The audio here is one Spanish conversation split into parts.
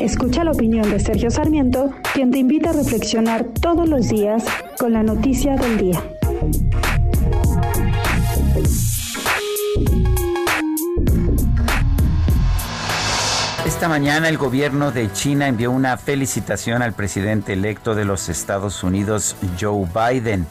Escucha la opinión de Sergio Sarmiento, quien te invita a reflexionar todos los días con la noticia del día. Esta mañana el gobierno de China envió una felicitación al presidente electo de los Estados Unidos, Joe Biden.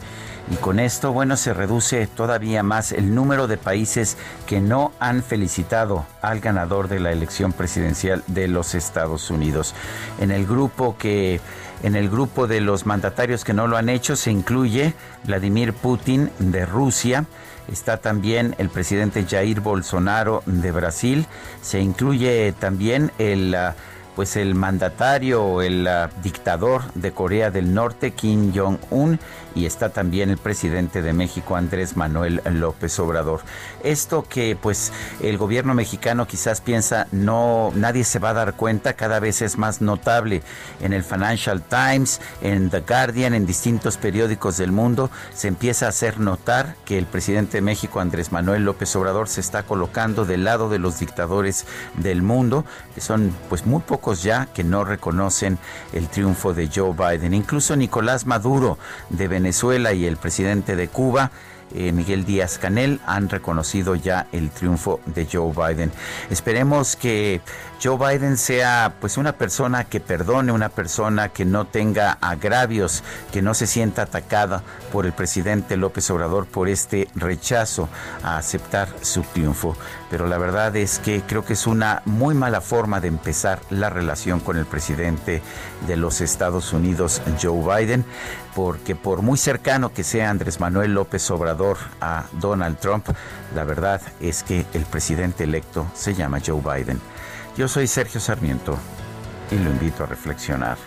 Y con esto, bueno, se reduce todavía más el número de países que no han felicitado al ganador de la elección presidencial de los Estados Unidos. En el grupo que en el grupo de los mandatarios que no lo han hecho se incluye Vladimir Putin de Rusia, está también el presidente Jair Bolsonaro de Brasil, se incluye también el uh, pues el mandatario, el uh, dictador de Corea del Norte, Kim Jong-un, y está también el presidente de México, Andrés Manuel López Obrador. Esto que pues el gobierno mexicano quizás piensa no, nadie se va a dar cuenta, cada vez es más notable. En el Financial Times, en The Guardian, en distintos periódicos del mundo, se empieza a hacer notar que el presidente de México, Andrés Manuel López Obrador, se está colocando del lado de los dictadores del mundo, que son pues muy ya que no reconocen el triunfo de Joe Biden. Incluso Nicolás Maduro de Venezuela y el presidente de Cuba eh, Miguel Díaz Canel han reconocido ya el triunfo de Joe Biden. Esperemos que Joe Biden sea pues una persona que perdone, una persona que no tenga agravios, que no se sienta atacada por el presidente López Obrador por este rechazo a aceptar su triunfo. Pero la verdad es que creo que es una muy mala forma de empezar la relación con el presidente de los Estados Unidos, Joe Biden, porque por muy cercano que sea Andrés Manuel López Obrador a Donald Trump, la verdad es que el presidente electo se llama Joe Biden. Yo soy Sergio Sarmiento y lo invito a reflexionar.